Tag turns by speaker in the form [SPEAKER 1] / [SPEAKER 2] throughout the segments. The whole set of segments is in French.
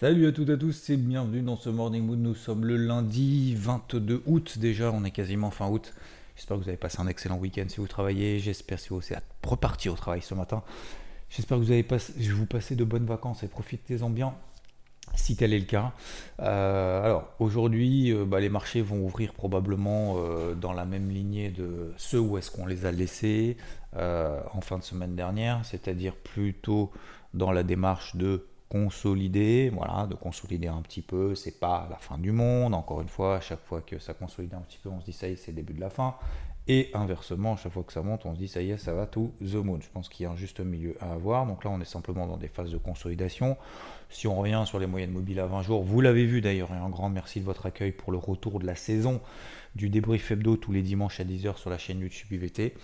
[SPEAKER 1] Salut à toutes et à tous et bienvenue dans ce Morning Mood. Nous sommes le lundi 22 août déjà, on est quasiment fin août. J'espère que vous avez passé un excellent week-end si vous travaillez. J'espère si vous êtes reparti au travail ce matin. J'espère que vous avez passé, vous passez de bonnes vacances et profitez-en bien si tel est le cas. Euh, alors aujourd'hui, euh, bah, les marchés vont ouvrir probablement euh, dans la même lignée de ceux où est-ce qu'on les a laissés en fin de semaine dernière, c'est-à-dire plutôt dans la démarche de consolider, voilà, de consolider un petit peu, c'est pas la fin du monde, encore une fois, à chaque fois que ça consolide un petit peu, on se dit ça y est, c'est le début de la fin, et inversement, à chaque fois que ça monte, on se dit ça y est, ça va tout the moon. Je pense qu'il y a un juste milieu à avoir. Donc là, on est simplement dans des phases de consolidation. Si on revient sur les moyennes mobiles à 20 jours, vous l'avez vu d'ailleurs, et un grand merci de votre accueil pour le retour de la saison du débrief hebdo tous les dimanches à 10h sur la chaîne YouTube IVT.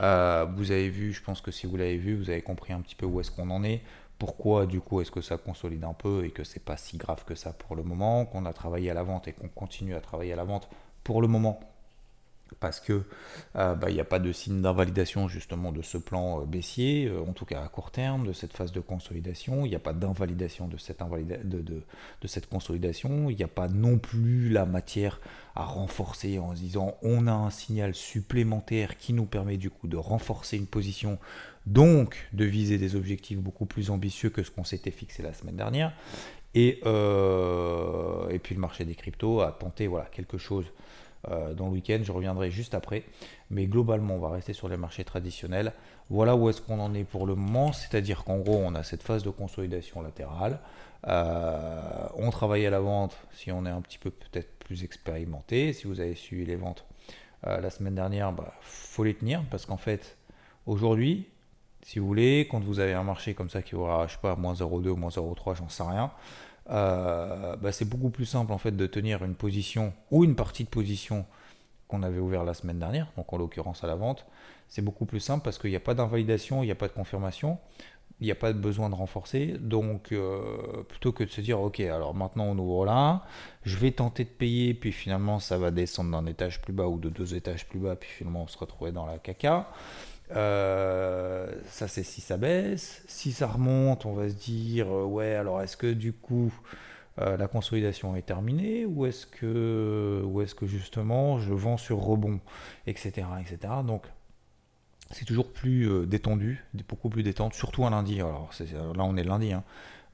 [SPEAKER 1] Euh, vous avez vu, je pense que si vous l'avez vu, vous avez compris un petit peu où est-ce qu'on en est pourquoi du coup est-ce que ça consolide un peu et que c'est pas si grave que ça pour le moment, qu'on a travaillé à la vente et qu'on continue à travailler à la vente pour le moment parce que euh, bah, il n'y a pas de signe d'invalidation justement de ce plan euh, baissier, euh, en tout cas à court terme, de cette phase de consolidation, il n'y a pas d'invalidation de cette, consolidation, il n'y a pas non plus la matière à renforcer en se disant on a un signal supplémentaire qui nous permet du coup de renforcer une position donc de viser des objectifs beaucoup plus ambitieux que ce qu'on s'était fixé la semaine dernière. Et, et puis le marché des cryptos a tenté voilà, quelque chose dans le week-end, je reviendrai juste après. Mais globalement, on va rester sur les marchés traditionnels. Voilà où est-ce qu'on en est pour le moment, c'est-à-dire qu'en gros, on a cette phase de consolidation latérale. Euh, on travaille à la vente si on est un petit peu peut-être plus expérimenté. Si vous avez suivi les ventes la semaine dernière, bah, faut les tenir parce qu'en fait, aujourd'hui, si vous voulez, quand vous avez un marché comme ça qui je sais pas, moins 0,2 ou moins 0,3, j'en sais rien, euh, bah, c'est beaucoup plus simple en fait de tenir une position ou une partie de position qu'on avait ouvert la semaine dernière, donc en l'occurrence à la vente. C'est beaucoup plus simple parce qu'il n'y a pas d'invalidation, il n'y a pas de confirmation, il n'y a pas de besoin de renforcer. Donc euh, plutôt que de se dire ok alors maintenant on ouvre là, je vais tenter de payer, puis finalement ça va descendre d'un étage plus bas ou de deux étages plus bas, puis finalement on se retrouvait dans la caca. Euh, ça, c'est si ça baisse. Si ça remonte, on va se dire, euh, ouais, alors est-ce que du coup, euh, la consolidation est terminée ou est-ce que, justement, je vends sur rebond, etc. etc. Donc, c'est toujours plus détendu, beaucoup plus détendu, surtout un lundi. Alors, là, on est lundi, hein.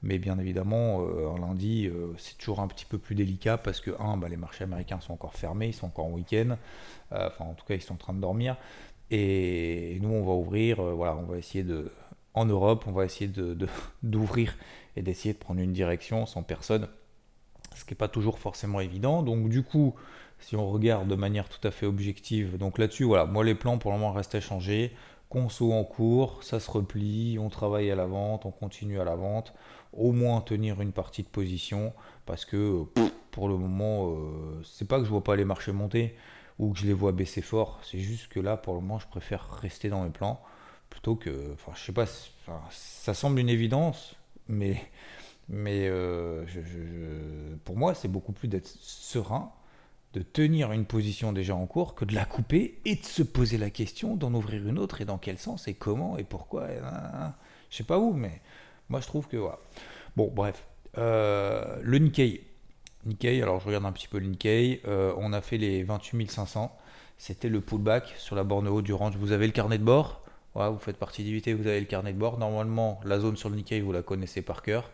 [SPEAKER 1] mais bien évidemment, un lundi, c'est toujours un petit peu plus délicat parce que, un, bah, les marchés américains sont encore fermés, ils sont encore en week-end, enfin, en tout cas, ils sont en train de dormir. Et nous, on va ouvrir, euh, voilà, on va essayer de, en Europe, on va essayer d'ouvrir de, et d'essayer de prendre une direction sans personne, ce qui n'est pas toujours forcément évident. Donc du coup, si on regarde de manière tout à fait objective, donc là-dessus, voilà, moi les plans pour le moment restent à changer. Conso en cours, ça se replie, on travaille à la vente, on continue à la vente, au moins tenir une partie de position, parce que pour le moment, euh, c'est pas que je vois pas les marchés monter, ou que je les vois baisser fort. C'est juste que là, pour le moment, je préfère rester dans mes plans plutôt que. Enfin, je sais pas, ça semble une évidence, mais, mais euh, pour moi, c'est beaucoup plus d'être serein, de tenir une position déjà en cours, que de la couper et de se poser la question d'en ouvrir une autre et dans quel sens et comment et pourquoi. Et, je sais pas où, mais moi, je trouve que. Voilà. Bon, bref. Euh, le Nikkei, Nikkei, alors je regarde un petit peu le Nikkei, euh, on a fait les 28 500, c'était le pullback sur la borne haute du range. Vous avez le carnet de bord, vous faites partie d'IVT, vous avez le carnet de bord. Normalement, la zone sur le Nikkei, vous la connaissez par cœur.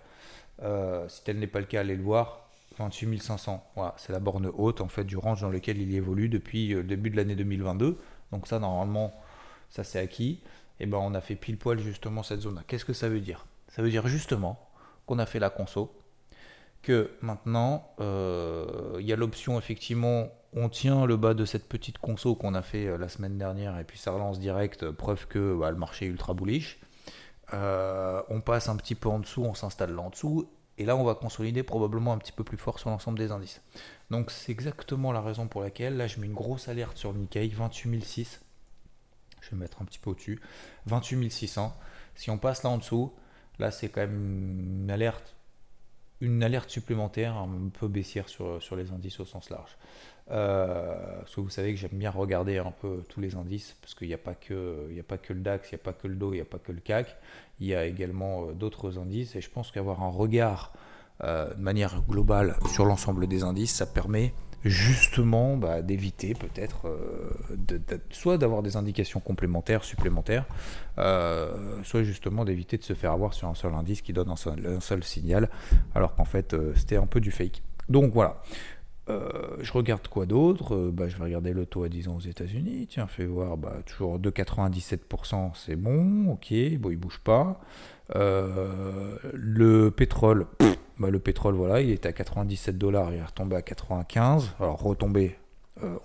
[SPEAKER 1] Euh, si tel n'est pas le cas, allez le voir. 28 500, voilà, c'est la borne haute en fait du range dans lequel il évolue depuis euh, le début de l'année 2022. Donc ça, normalement, ça c'est acquis. Et eh ben on a fait pile poil justement cette zone-là. Qu'est-ce que ça veut dire? Ça veut dire justement qu'on a fait la conso, que maintenant, euh, il y a l'option effectivement, on tient le bas de cette petite conso qu'on a fait euh, la semaine dernière et puis ça relance direct, preuve que bah, le marché est ultra bullish. Euh, on passe un petit peu en dessous, on s'installe là en dessous. Et là, on va consolider probablement un petit peu plus fort sur l'ensemble des indices. Donc, c'est exactement la raison pour laquelle, là, je mets une grosse alerte sur Nikkei, 28006. Je vais mettre un petit peu au-dessus. 28600. Si on passe là en dessous, là, c'est quand même une alerte une alerte supplémentaire un peu baissière sur, sur les indices au sens large. Euh, parce que vous savez que j'aime bien regarder un peu tous les indices, parce qu'il n'y a, pas que, il a pas que le DAX, il n'y a pas que le DO, il n'y a pas que le CAC, il y a également euh, d'autres indices, et je pense qu'avoir un regard euh, de manière globale sur l'ensemble des indices, ça permet justement bah, d'éviter peut-être soit d'avoir des indications complémentaires, supplémentaires, soit justement d'éviter de se faire avoir sur un seul indice qui donne un seul, signal, alors qu'en fait c'était un peu du fake. Donc voilà. Euh, je regarde quoi d'autre? Euh, bah, Je vais regarder le taux à 10 ans aux États-Unis. Tiens, fais voir. Bah, toujours 2,97%, c'est bon. Ok, bon, il bouge pas. Euh, le pétrole, bah, le pétrole, voilà, il est à 97 dollars, il est retombé à 95. Alors, retombé,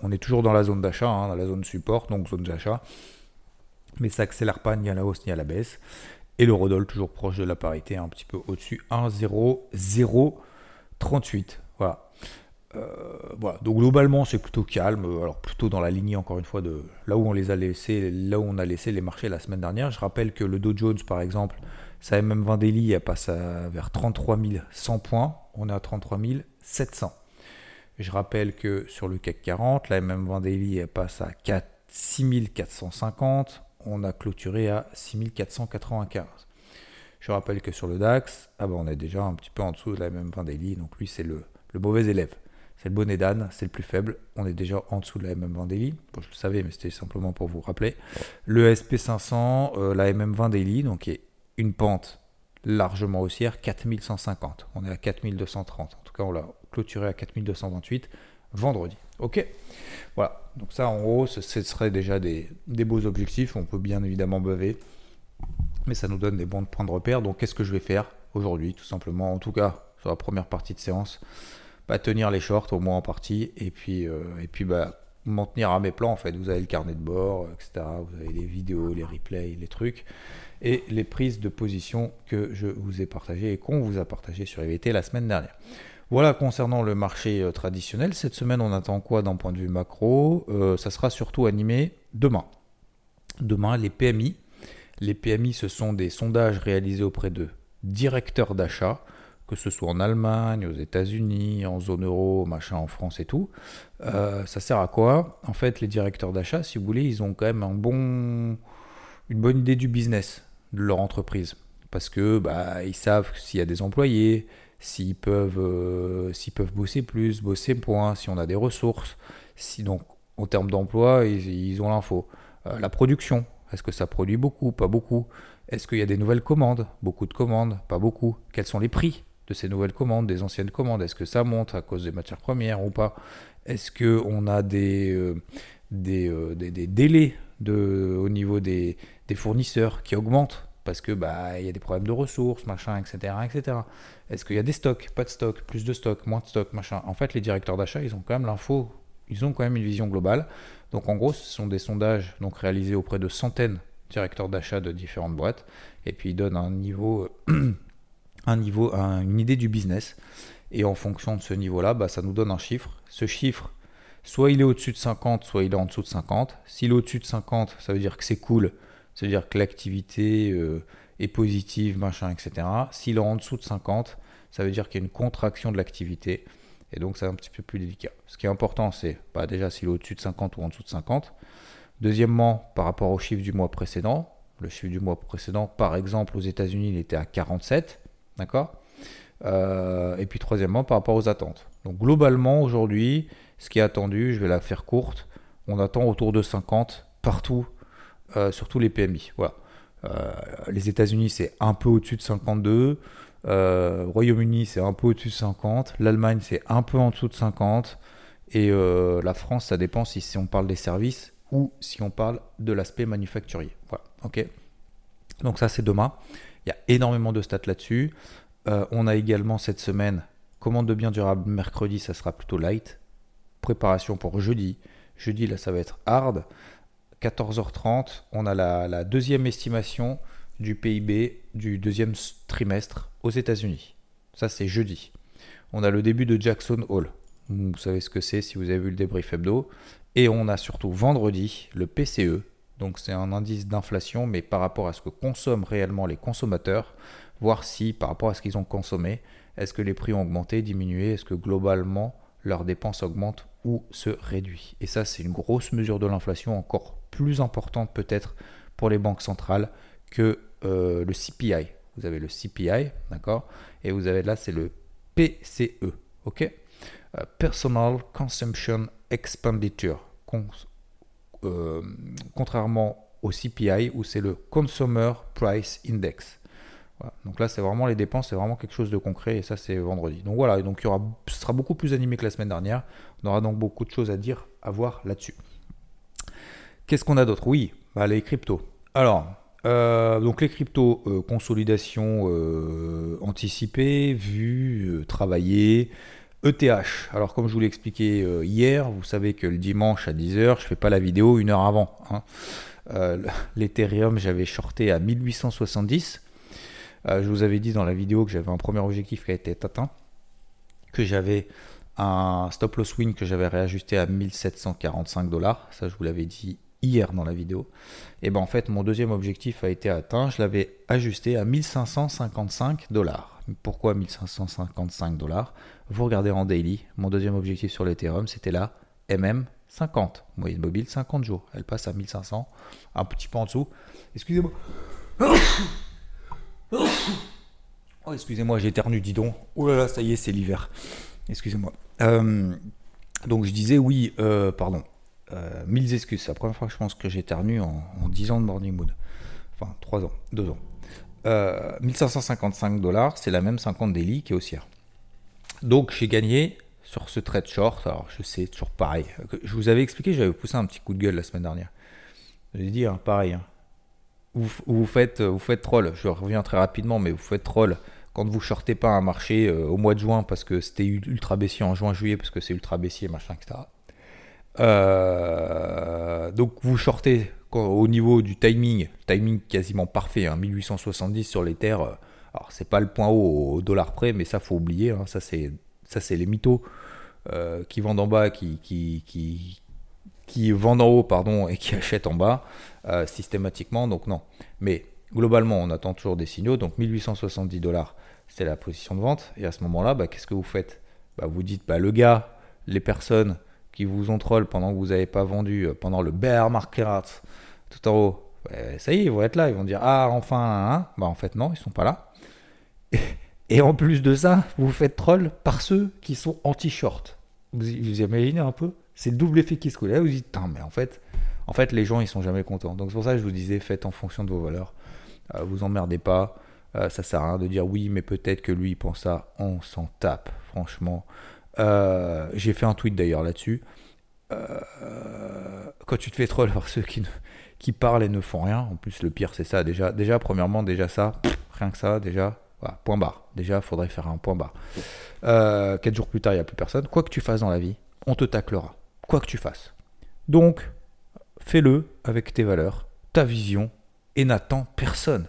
[SPEAKER 1] on est toujours dans la zone d'achat, hein, dans la zone support, donc zone d'achat. Mais ça accélère pas ni à la hausse ni à la baisse. Et le Rodol, toujours proche de la parité, un petit peu au-dessus, 1,0038. Voilà. Euh, voilà, donc globalement c'est plutôt calme, alors plutôt dans la lignée encore une fois de là où on les a laissés, là où on a laissé les marchés la semaine dernière. Je rappelle que le Dow Jones par exemple, sa MM20 daily elle passe vers 33 100 points, on est à 33 700. Je rappelle que sur le CAC 40, la MM20 daily elle passe à 4, 6450, on a clôturé à 6495. Je rappelle que sur le DAX, ah ben on est déjà un petit peu en dessous de la MM20 daily, donc lui c'est le, le mauvais élève. C'est le bonnet d'âne, c'est le plus faible. On est déjà en dessous de la MM20 Daily. Bon, je le savais, mais c'était simplement pour vous rappeler. Le SP500, euh, la MM20 Daily, donc est une pente largement haussière, 4150. On est à 4230. En tout cas, on l'a clôturé à 4228 vendredi. Ok? Voilà. Donc ça, en gros, ce, serait déjà des, beaux objectifs. On peut bien évidemment baver. Mais ça nous donne des bons points de repère. Donc qu'est-ce que je vais faire aujourd'hui Tout simplement, en tout cas, sur la première partie de séance bah, tenir les shorts au moins en partie et puis, euh, et puis bah, m'en tenir à mes plans en fait. Vous avez le carnet de bord, etc. Vous avez les vidéos, les replays, les trucs et les prises de position que je vous ai partagées et qu'on vous a partagées sur EVT la semaine dernière. Voilà concernant le marché euh, traditionnel. Cette semaine, on attend quoi d'un point de vue macro? Euh, Ça sera surtout animé demain. Demain, les PMI. Les PMI, ce sont des sondages réalisés auprès de directeurs d'achat que ce soit en Allemagne, aux États-Unis, en zone euro, machin, en France et tout. Euh, ça sert à quoi? En fait, les directeurs d'achat, si vous voulez, ils ont quand même un bon, une bonne idée du business de leur entreprise. Parce que bah, ils savent s'il y a des employés, s'ils peuvent, euh, bosser plus, bosser moins, si on a des ressources. Si donc, en termes d'emploi, ils, ont l'info. Euh, la production, est-ce que ça produit beaucoup, pas beaucoup Est-ce qu'il y a des nouvelles commandes? Beaucoup de commandes, pas beaucoup. Quels sont les prix? De ces nouvelles commandes, des anciennes commandes Est-ce que ça monte à cause des matières premières ou pas? Est-ce qu'on a des, euh, euh, délais au niveau des, fournisseurs qui augmentent? Parce que bah y a des problèmes de ressources, machin, etc., etc. Est-ce qu'il y a des stocks, pas de stocks, plus de stocks, moins de stocks, machin. En fait, les directeurs d'achat, ils ont quand même l'info, ils ont quand même une vision globale. Donc en gros, ce sont des sondages donc réalisés auprès de centaines de directeurs d'achat de différentes boîtes, et puis ils donnent un niveau un niveau, une idée du business. Et en fonction de ce niveau-là, bah, ça nous donne un chiffre. Ce chiffre, soit il est au-dessus de 50, soit il est en dessous de 50. S'il est au-dessus de 50, ça veut dire que c'est cool, ça veut dire que l'activité euh, est positive, machin, etc. S'il est en dessous de 50, ça veut dire qu'il y a une contraction de l'activité. Et donc c'est un petit peu plus délicat. Ce qui est important, c'est bah, déjà s'il est au-dessus de 50 ou en dessous de 50. Deuxièmement, par rapport au chiffre du mois précédent, le chiffre du mois précédent, par exemple aux États-Unis, il était à 47. D'accord? Euh, Et puis troisièmement, par rapport aux attentes. Donc globalement, aujourd'hui, ce qui est attendu, je vais la faire courte, on attend autour de 50 partout, euh, sur tous les PMI. Voilà. Euh, les États-Unis, c'est un peu au-dessus de 52. Royaume-Uni, c'est un peu au-dessus de 50. L'Allemagne, c'est un peu en dessous de 50. Et la France, ça dépend si, si, on parle des services ou si on parle de l'aspect manufacturier. Voilà. Ok? Donc ça, c'est demain. Il y a énormément de stats là-dessus. Euh, on a également cette semaine commande de biens durables mercredi, ça sera plutôt light. Préparation pour jeudi. Jeudi, là, ça va être hard. 14h30, on a la, deuxième estimation du PIB du deuxième trimestre aux États-Unis. Ça, c'est jeudi. On a le début de Jackson Hole. Vous savez ce que c'est si vous avez vu le débrief hebdo. Et on a surtout vendredi le PCE. Donc c'est un indice d'inflation, mais par rapport à ce que consomment réellement les consommateurs, voir si par rapport à ce qu'ils ont consommé, est-ce que les prix ont augmenté, diminué, est-ce que globalement leurs dépenses augmentent ou se réduisent. Et ça, c'est une grosse mesure de l'inflation, encore plus importante peut-être pour les banques centrales que euh, le CPI. Vous avez le CPI, d'accord? Et vous avez là, c'est le PCE, ok? Euh, Personal Consumption Expenditure. Euh, contrairement au CPI où c'est le Consumer Price Index. Donc là, c'est vraiment les dépenses, c'est vraiment quelque chose de concret et ça, c'est vendredi. Donc voilà, donc il y aura, ce sera beaucoup plus animé que la semaine dernière. On aura donc beaucoup de choses à dire, à voir là-dessus. Qu'est-ce qu'on a d'autre? Oui, bah, les cryptos. Alors, euh, donc les cryptos, euh, consolidation anticipée, vue, travaillée. ETH, alors comme je vous l'ai expliqué hier, vous savez que le dimanche à 10h, je fais pas la vidéo une heure avant. Hein. L'Ethereum, j'avais shorté à 1870. je vous avais dit dans la vidéo que j'avais un premier objectif qui a été atteint, que j'avais un stop loss win que j'avais réajusté à 1745 dollars. Ça, je vous l'avais dit hier dans la vidéo. Et ben en fait, mon deuxième objectif a été atteint. Je l'avais ajusté à 1555 dollars. Pourquoi 1555 dollars? Vous regardez en daily. Mon deuxième objectif sur l'Ethereum, c'était là MM 50. Moyenne mobile 50 jours. Elle passe à 1500, un petit peu en dessous. Excusez-moi. Oh, excusez-moi, j'ai éternu, dis donc. Oh là là, ça y est, c'est l'hiver. Excusez-moi. Euh, donc je disais oui, euh, pardon. Euh, mille excuses, c'est la première fois que je pense que j'éternue en, en 10 ans de Morning Mood. Enfin, 3 ans, 2 ans. 1555 dollars, c'est la même 50 daily qui est haussière. Donc j'ai gagné sur ce trade short. Alors je sais, toujours pareil. Je vous avais expliqué, j'avais poussé un petit coup de gueule la semaine dernière. J'ai dit, hein, pareil. Hein. Vous, vous, faites, vous faites troll. Je reviens très rapidement, mais vous faites troll quand vous shortez pas un marché euh, au mois de juin parce que c'était ultra baissier en juin juillet parce que c'est ultra baissier machin etc. Euh, donc vous shortez au niveau du timing, timing quasiment parfait, 1870 hein, sur les terres. Euh, alors c'est pas le point haut au dollar près, mais ça faut oublier. Hein, ça c'est les mythos qui vendent en bas, qui, qui, qui, vendent en haut pardon et qui achètent en bas systématiquement. Donc non. Mais globalement on attend toujours des signaux. Donc 1870 dollars c'est la position de vente. Et à ce moment-là, bah, qu'est-ce que vous faites? Bah, Vous dites, bah, le gars, les personnes qui vous ont troll pendant que vous n'avez pas vendu, euh, pendant le bear market, tout en haut, ça y est, ils vont être là, ils vont dire, ah, enfin, hein bah, en fait, non, ils sont pas là. Et, en plus de ça, vous faites troll par ceux qui sont anti-short. Vous, imaginez un peu? C'est le double effet qui se coule. Là, vous dites, mais en fait, en fait, les gens, ils sont jamais contents. Donc, c'est pour ça que je vous disais, faites en fonction de vos valeurs. Euh, vous emmerdez pas. Euh, ça sert à rien de dire oui, mais peut-être que lui il pense ça. On s'en tape, franchement. Euh, j'ai fait un tweet d'ailleurs là-dessus. Euh, quand tu te fais troll par ceux qui, qui parlent et ne font rien, en plus le pire c'est ça. Déjà, déjà premièrement, déjà ça, rien que ça, déjà, point barre. Déjà, faudrait faire un point barre. quatre jours plus tard, il n'y a plus personne. Quoi que tu fasses dans la vie, on te taclera. Quoi que tu fasses. Donc, fais-le avec tes valeurs, ta vision, et n'attends personne.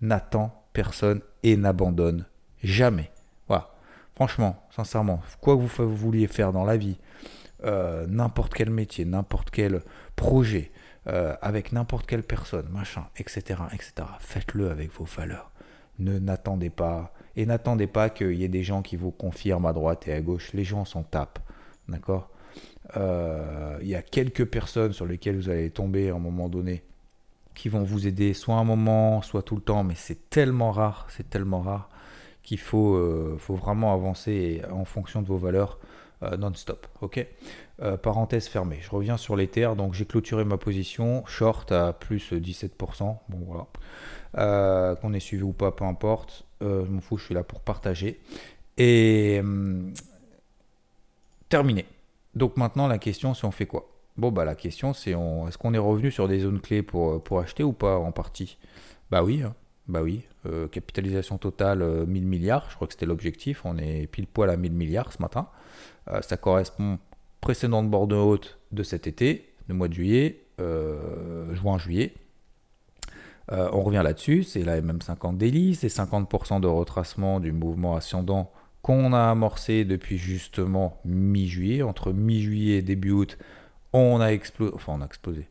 [SPEAKER 1] N'attends personne et n'abandonne jamais. Franchement, sincèrement, quoi que vous, vouliez faire dans la vie, euh, n'importe quel métier, n'importe quel projet, euh, avec n'importe quelle personne, machin, etc., etc. Faites-le avec vos valeurs. Ne n'attendez pas et n'attendez pas qu'il y ait des gens qui vous confirment à droite et à gauche. Les gens s'en tapent, d'accord? Euh, il y a quelques personnes sur lesquelles vous allez tomber à un moment donné qui vont vous aider soit un moment, soit tout le temps, mais c'est tellement rare, c'est tellement rare qu'il faut, euh, faut vraiment avancer en fonction de vos valeurs euh, non-stop. Ok? Euh, Parenthèse fermée. Je reviens sur les terres. Donc j'ai clôturé ma position short à plus 17%. Bon voilà. Qu'on ait suivi ou pas, peu importe. je m'en fous, je suis là pour partager. Et hum, terminé. Donc maintenant la question c'est on fait quoi? Bon, bah la question c'est est-ce qu'on est revenu sur des zones clés pour, pour acheter ou pas en partie? Bah oui, hein. Bah oui. Euh, capitalisation totale 1000 euh, milliards, je crois que c'était l'objectif. On est pile poil à 1000 milliards ce matin. ça correspond précédente bord de haute de cet été, le mois de juillet, juin-juillet. Euh, on revient là-dessus, c'est la MM50 daily, c'est 50% de retracement du mouvement ascendant qu'on a amorcé depuis justement mi-juillet. Entre mi-juillet et début août, on a explosé, enfin on a explosé.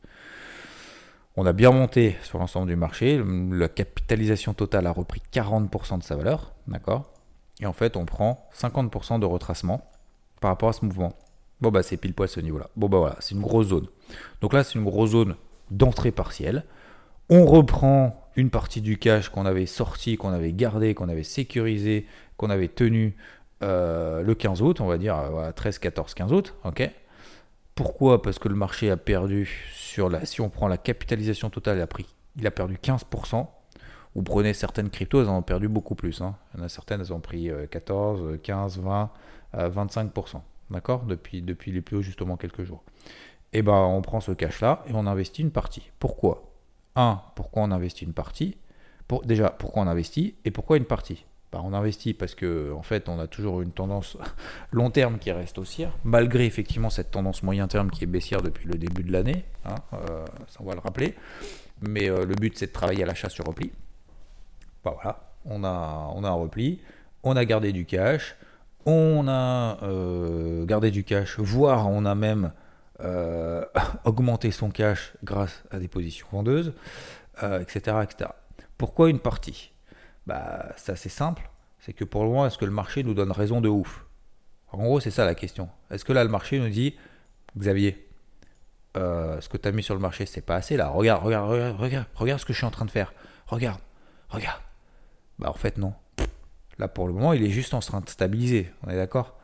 [SPEAKER 1] On a bien monté sur l'ensemble du marché. La capitalisation totale a repris 40% de sa valeur, d'accord? Et en fait, on prend 50% de retracement par rapport à ce mouvement. Bon bah c'est pile poil ce niveau-là. Bon bah voilà, c'est une grosse zone. Donc là, c'est une grosse zone d'entrée partielle. On reprend une partie du cash qu'on avait sorti, qu'on avait gardé, qu'on avait sécurisé, qu'on avait tenu euh, le 15 août, on va dire 13, 14, 15 août. ok? Pourquoi? Parce que le marché a perdu Si on prend la capitalisation totale, il a, il a perdu 15%. Vous prenez certaines cryptos, elles en ont perdu beaucoup plus. Hein. Il y en a certaines, elles ont pris 14, 15, 20, 25%. D'accord? Depuis, les plus hauts, justement, quelques jours. Et eh ben, on prend ce cash-là et on investit une partie. Pourquoi? Un, pourquoi on investit une partie? Déjà, pourquoi on investit? Et pourquoi une partie? Bah, On investit parce que en fait, on a toujours une tendance long terme qui reste haussière, malgré effectivement cette tendance moyen terme qui est baissière depuis le début de l'année. Hein, euh, ça, on va le rappeler. Mais euh, le but, c'est de travailler à l'achat sur repli. Bah, voilà, on a, on a un repli, on a gardé du cash, on a euh, gardé du cash, voire on a même augmenter son cash grâce à des positions vendeuses, etc. Pourquoi une partie? Bah, C'est assez simple. C'est que pour le moment, est-ce que le marché nous donne raison de ouf? En gros, c'est ça la question. Est-ce que là, le marché nous dit, Xavier, euh, ce que tu as mis sur le marché, c'est pas assez là. Regarde, regarde, regarde, regarde, regarde ce que je suis en train de faire. Regarde, regarde. Bah en fait non. Là pour le moment, il est juste en train de stabiliser. On est d'accord?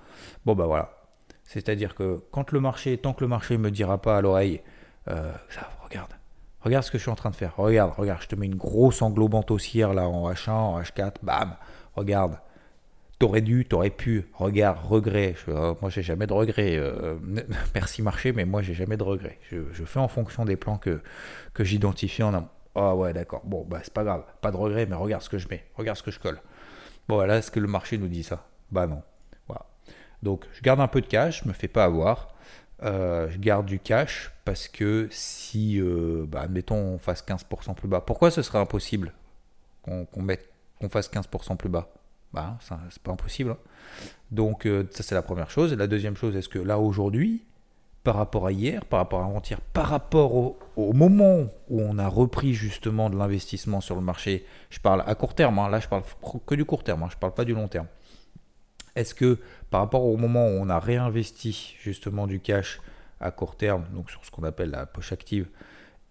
[SPEAKER 1] Bon bah voilà. C'est-à-dire que quand le marché, tant que le marché me dira pas à l'oreille, euh, regarde, regarde ce que je suis en train de faire, regarde, regarde, je te mets une grosse englobante haussière là en H1, en H4, bam, regarde, t'aurais dû, t'aurais pu, regarde, regret. Euh, moi, j'ai jamais de regret. Euh, merci marché, mais moi, j'ai jamais de regret. Je, fais en fonction des plans que, j'identifie en amont. Ah ouais, d'accord. Bon, bah, c'est pas grave. Pas de regret, mais regarde ce que je mets. Regarde ce que je colle. Bon, voilà, est-ce que le marché nous dit ça? Bah non. Donc je garde un peu de cash, je me fais pas avoir. Euh, je garde du cash parce que si, euh, bah, admettons, on fasse 15% plus bas, pourquoi ce serait impossible qu'on qu'on fasse 15% plus bas? Bah, C'est pas impossible. Hein. Donc euh, ça c'est la première chose. Et la deuxième chose, est-ce que là aujourd'hui, par rapport à hier, par rapport à avant-hier, par rapport au, moment où on a repris justement de l'investissement sur le marché, je parle à court terme, hein. là je parle que du court terme, hein. je parle pas du long terme. Est-ce que par rapport au moment où on a réinvesti justement du cash à court terme, donc sur ce qu'on appelle la poche active,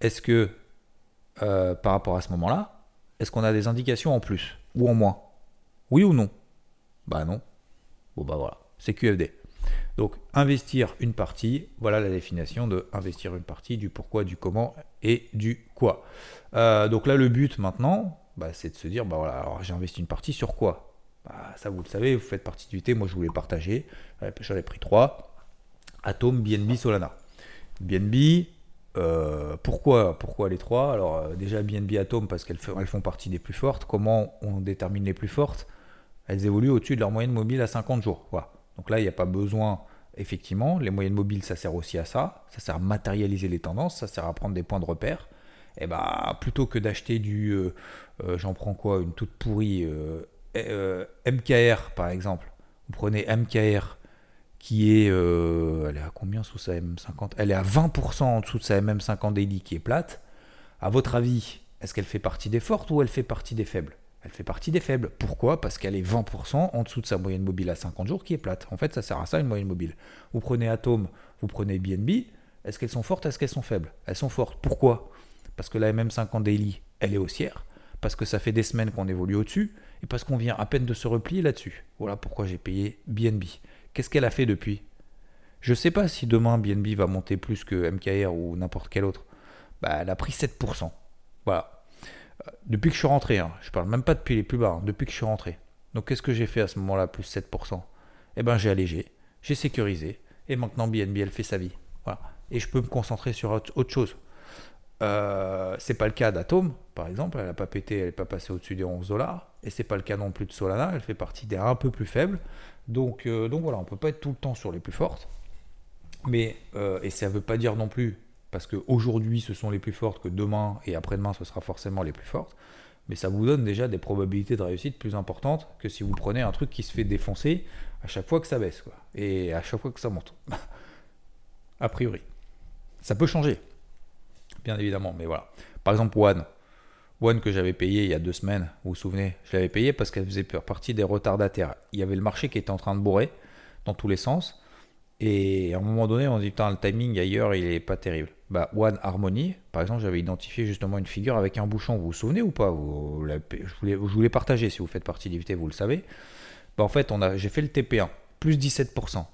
[SPEAKER 1] est-ce que euh, par rapport à ce moment-là, est-ce qu'on a des indications en plus ou en moins? Oui ou non? Bah non. Bon bah voilà, c'est QFD. Donc investir une partie, voilà la définition de investir une partie, du pourquoi, du comment et du quoi. Euh, donc là le but maintenant, bah, c'est de se dire, bah voilà, alors j'ai investi une partie sur quoi? Bah, ça, vous le savez, vous faites partie du T. Moi, je voulais partager. J'en ai pris trois Atom, BNB, Solana. BNB, euh, pourquoi, pourquoi les trois? Alors, euh, déjà, BNB, Atom, parce qu'elles elles font partie des plus fortes. Comment on détermine les plus fortes? Elles évoluent au-dessus de leur moyenne mobile à 50 jours. Voilà. Donc là, il n'y a pas besoin. Effectivement, les moyennes mobiles, ça sert aussi à ça. Ça sert à matérialiser les tendances. Ça sert à prendre des points de repère. Et eh bah, plutôt que d'acheter du. Euh, j'en prends quoi? Une toute pourrie euh, MKR par exemple, vous prenez MKR qui est, euh, elle est à combien sous sa M50 Elle est à 20% en dessous de sa MM50 daily qui est plate. À votre avis, est-ce qu'elle fait partie des fortes ou elle fait partie des faibles? Elle fait partie des faibles. Pourquoi? Parce qu'elle est 20% en dessous de sa moyenne mobile à 50 jours qui est plate. En fait, ça sert à ça une moyenne mobile. Vous prenez Atom, vous prenez BNB. Est-ce qu'elles sont fortes Est-ce qu'elles sont faibles? Elles sont fortes. Pourquoi? Parce que la MM50 daily, elle est haussière. Parce que ça fait des semaines qu'on évolue au-dessus et parce qu'on vient à peine de se replier là-dessus. Voilà pourquoi j'ai payé BNB. Qu'est-ce qu'elle a fait depuis? Je ne sais pas si demain BNB va monter plus que MKR ou n'importe quel autre. Bah, elle a pris 7%. Voilà. Euh, depuis que je suis rentré, hein, je parle même pas depuis les plus bas, hein, depuis que je suis rentré. Donc qu'est-ce que j'ai fait à ce moment-là, plus 7% Eh ben j'ai allégé, j'ai sécurisé, et maintenant BNB elle fait sa vie. Voilà. Et je peux me concentrer sur autre chose. Euh, c'est pas le cas d'Atom, par exemple, elle n'a pas pété, elle n'est pas passée au-dessus des 11 dollars, et c'est pas le cas non plus de Solana, elle fait partie des un peu plus faibles. Donc, euh, donc voilà, on peut pas être tout le temps sur les plus fortes. Mais, euh, et ça ne veut pas dire non plus parce qu'aujourd'hui ce sont les plus fortes, que demain et après-demain ce sera forcément les plus fortes, mais ça vous donne déjà des probabilités de réussite plus importantes que si vous prenez un truc qui se fait défoncer à chaque fois que ça baisse, et à chaque fois que ça monte. a priori. Ça peut changer, bien évidemment, mais voilà. Par exemple, One. One que j'avais payé il y a deux semaines, vous vous souvenez Je l'avais payé parce qu'elle faisait partie des retardataires. Il y avait le marché qui était en train de bourrer dans tous les sens. Et à un moment donné, on se dit, putain, le timing ailleurs, il est pas terrible. Bah, One Harmony, par exemple, j'avais identifié justement une figure avec un bouchon. Vous vous souvenez ou pas? Vous, je, voulais, je voulais partager, si vous faites partie d'IVT, vous le savez. Bah, en fait, on a, j'ai fait le TP1, plus 17%.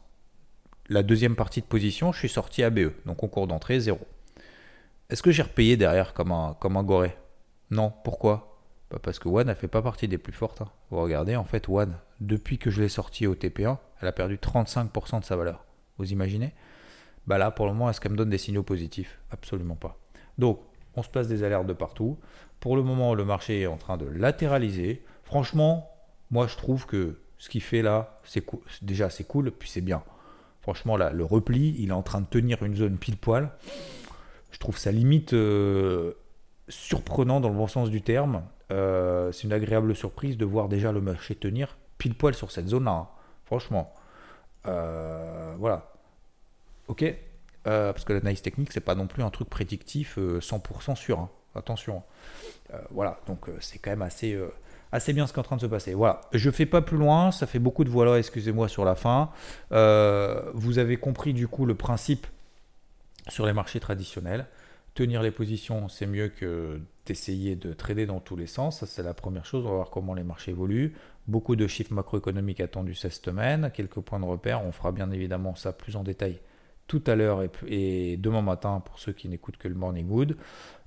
[SPEAKER 1] La deuxième partie de position, je suis sorti à BE, donc concours d'entrée, 0. Est-ce que j'ai repayé derrière comme un, comme goré? Non, pourquoi? Bah, Parce que One, elle fait pas partie des plus fortes. Hein. Vous regardez, en fait, One, depuis que je l'ai sorti au TP1, elle a perdu 35% de sa valeur. Vous imaginez? Bah Là, pour le moment, est-ce qu'elle me donne des signaux positifs? Absolument pas. Donc, on se place des alertes de partout. Pour le moment, le marché est en train de latéraliser. Franchement, moi, je trouve que ce qu'il fait là, c'est déjà c'est cool, puis c'est bien. Franchement, là, le repli, il est en train de tenir une zone pile poil. Je trouve ça limite euh, surprenant dans le bon sens du terme. Euh, c'est une agréable surprise de voir déjà le marché tenir pile poil sur cette zone-là. Hein. Franchement. Euh, voilà. Ok Parce que l'analyse technique, c'est pas non plus un truc prédictif 100% euh, sûr. Hein. Attention. voilà, donc c'est quand même assez, bien ce qui est en train de se passer. Voilà, je fais pas plus loin, ça fait beaucoup de voilà, excusez-moi sur la fin. vous avez compris du coup le principe sur les marchés traditionnels. Tenir les positions, c'est mieux que d'essayer de trader dans tous les sens. C'est la première chose. On va voir comment les marchés évoluent. Beaucoup de chiffres macroéconomiques attendus cette semaine, quelques points de repère. On fera bien évidemment ça plus en détail tout à l'heure et, demain matin pour ceux qui n'écoutent que le Morning Wood.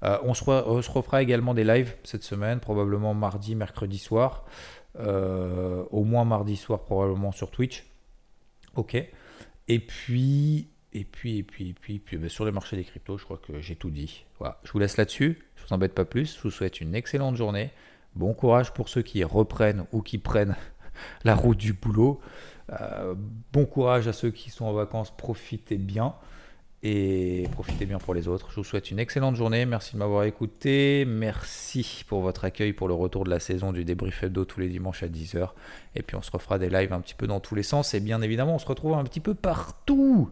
[SPEAKER 1] Euh, on, se refera également des lives cette semaine, probablement mardi, mercredi soir. Euh, au moins mardi soir, probablement sur Twitch. Ok. Et puis, et puis, et puis, et puis, puis ben, sur le marché des cryptos, je crois que j'ai tout dit. Voilà. Je vous laisse là-dessus. Je vous embête pas plus. Je vous souhaite une excellente journée. Bon courage pour ceux qui reprennent ou qui prennent la route du boulot. Euh, bon courage à ceux qui sont en vacances. Profitez bien et profitez bien pour les autres. Je vous souhaite une excellente journée. Merci de m'avoir écouté. Merci pour votre accueil pour le retour de la saison du débrief hebdo tous les dimanches à 10h. Et puis on se refera des lives un petit peu dans tous les sens. Et bien évidemment, on se retrouve un petit peu partout.